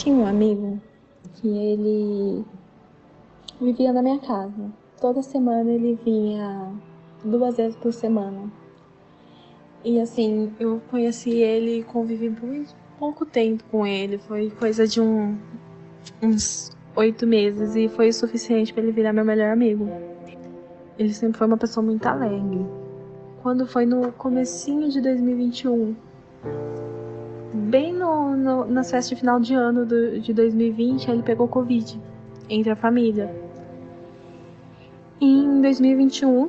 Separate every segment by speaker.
Speaker 1: tinha um amigo que ele vivia na minha casa. Toda semana ele vinha duas vezes por semana. E assim, eu conheci ele e convivi por pouco tempo com ele. Foi coisa de um, uns oito meses e foi o suficiente para ele virar meu melhor amigo. Ele sempre foi uma pessoa muito alegre. Quando foi no comecinho de 2021, bem no, no, na festa de final de ano do, de 2020, ele pegou Covid entre a família. Em 2021,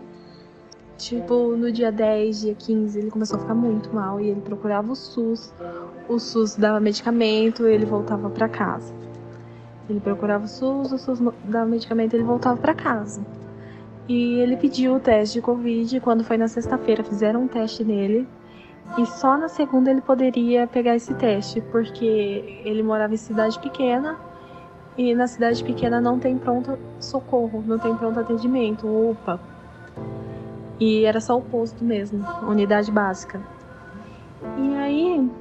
Speaker 1: tipo, no dia 10, dia 15, ele começou a ficar muito mal e ele procurava o SUS. O SUS dava medicamento, ele voltava para casa. Ele procurava o SUS, o SUS dava medicamento, ele voltava para casa. E ele pediu o teste de Covid. Quando foi na sexta-feira, fizeram um teste nele. E só na segunda ele poderia pegar esse teste, porque ele morava em cidade pequena. E na cidade pequena não tem pronto socorro, não tem pronto atendimento, UPA. E era só o posto mesmo, unidade básica. E aí,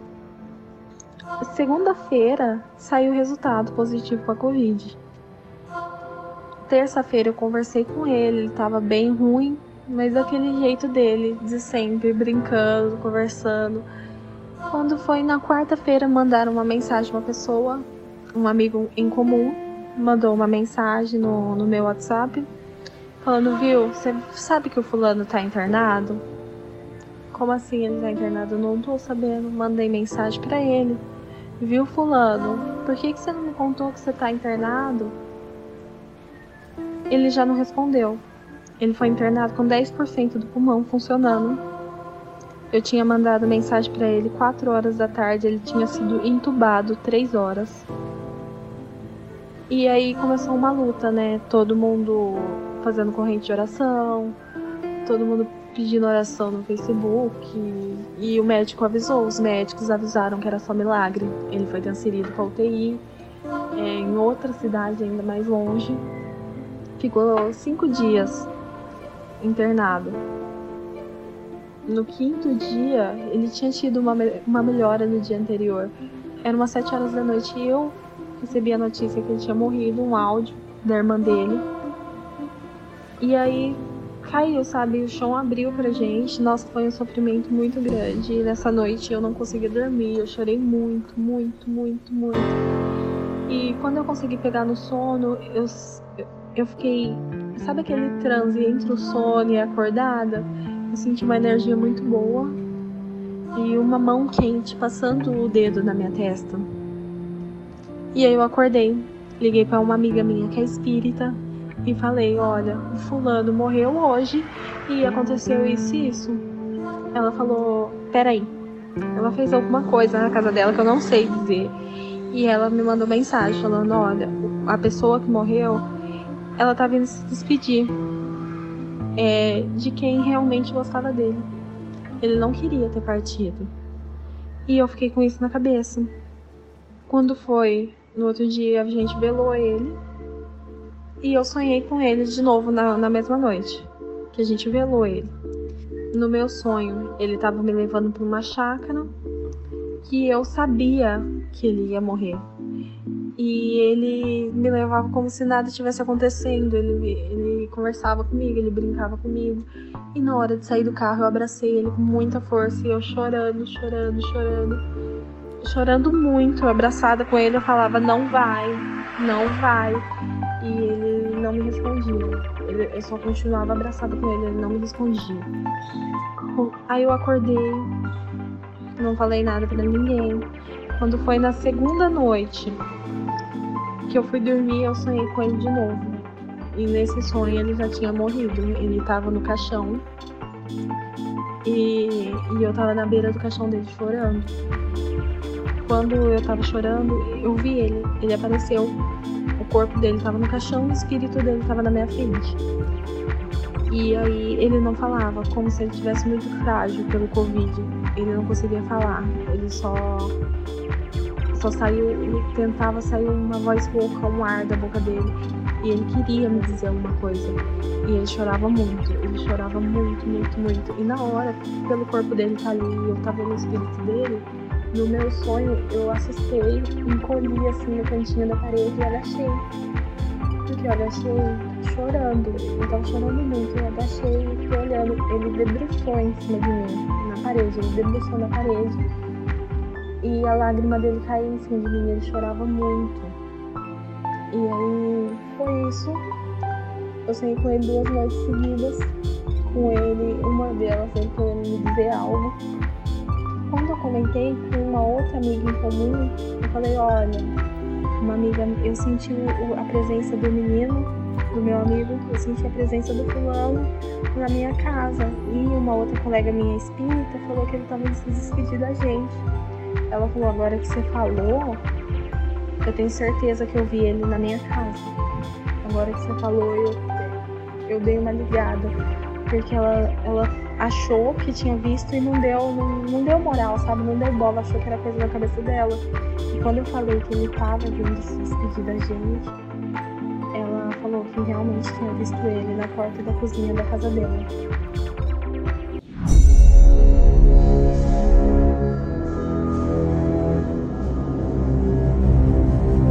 Speaker 1: segunda-feira saiu o resultado positivo para Covid terça-feira eu conversei com ele, ele tava bem ruim, mas daquele jeito dele, de sempre, brincando, conversando. Quando foi na quarta-feira, mandaram uma mensagem uma pessoa, um amigo em comum, mandou uma mensagem no, no meu WhatsApp, falando, viu, você sabe que o fulano tá internado? Como assim ele tá internado? Não tô sabendo. Mandei mensagem para ele. Viu fulano? Por que, que você não me contou que você tá internado? ele já não respondeu. Ele foi internado com 10% do pulmão funcionando. Eu tinha mandado mensagem para ele 4 horas da tarde, ele tinha sido entubado 3 horas. E aí começou uma luta, né? Todo mundo fazendo corrente de oração, todo mundo pedindo oração no Facebook. E, e o médico avisou, os médicos avisaram que era só milagre. Ele foi transferido para UTI é, em outra cidade ainda mais longe ficou cinco dias internado. No quinto dia, ele tinha tido uma, uma melhora no dia anterior. Era umas sete horas da noite e eu recebi a notícia que ele tinha morrido, um áudio da irmã dele. E aí caiu, sabe? O chão abriu pra gente. Nossa, foi um sofrimento muito grande. E nessa noite eu não consegui dormir. Eu chorei muito, muito, muito, muito. E quando eu consegui pegar no sono, eu, eu fiquei. Sabe aquele transe entre o sono e a acordada? Eu senti uma energia muito boa e uma mão quente passando o dedo na minha testa. E aí eu acordei, liguei para uma amiga minha que é espírita e falei: Olha, o fulano morreu hoje e aconteceu isso e isso. Ela falou: Peraí, ela fez alguma coisa na casa dela que eu não sei dizer. E ela me mandou mensagem falando: Olha, a pessoa que morreu ela tá vindo se despedir é, de quem realmente gostava dele. Ele não queria ter partido. E eu fiquei com isso na cabeça. Quando foi no outro dia, a gente velou ele. E eu sonhei com ele de novo na, na mesma noite. Que a gente velou ele. No meu sonho, ele estava me levando para uma chácara. Que eu sabia que ele ia morrer e ele me levava como se nada tivesse acontecendo. Ele, ele conversava comigo, ele brincava comigo. E na hora de sair do carro, eu abracei ele com muita força e eu chorando, chorando, chorando, chorando muito, abraçada com ele. Eu falava: Não vai, não vai. E ele não me respondia. Ele, eu só continuava abraçada com ele, ele não me respondia. Aí eu acordei, não falei nada para ninguém. Quando foi na segunda noite, que eu fui dormir, eu sonhei com ele de novo. E nesse sonho ele já tinha morrido. Ele estava no caixão. E, e eu estava na beira do caixão dele chorando. Quando eu estava chorando, eu vi ele. Ele apareceu. O corpo dele estava no caixão e o espírito dele estava na minha frente. E aí ele não falava, como se ele tivesse muito frágil pelo Covid. Ele não conseguia falar. Ele só só saiu, tentava sair uma voz rouca, um ar da boca dele. E ele queria me dizer alguma coisa. E ele chorava muito, ele chorava muito, muito, muito. E na hora, pelo corpo dele tá ali, eu tava no espírito dele, no meu sonho, eu assustei, encolhi assim no cantinho da parede e agachei. Porque eu agachei chorando. Eu tava chorando muito, eu agachei e fiquei olhando. Ele debruçou em cima de mim, na parede, ele debruçou na parede. E a lágrima dele caiu em cima de mim, ele chorava muito. E aí foi isso. Eu sonhei com ele duas noites seguidas. Com ele, uma delas ele querendo me dizer algo quando eu comentei com uma outra amiga em comum, eu falei, olha, uma amiga, eu senti a presença do menino, do meu amigo, eu senti a presença do fulano na minha casa. E uma outra colega minha espírita falou que ele estava se despedir da gente. Ela falou, agora que você falou, eu tenho certeza que eu vi ele na minha casa. Agora que você falou, eu, eu dei uma ligada. Porque ela, ela achou que tinha visto e não deu, não, não deu moral, sabe? Não deu bola, achou que era coisa da cabeça dela. E quando eu falei que ele tava vindo se despedir da gente, ela falou que realmente tinha visto ele na porta da cozinha da casa dela.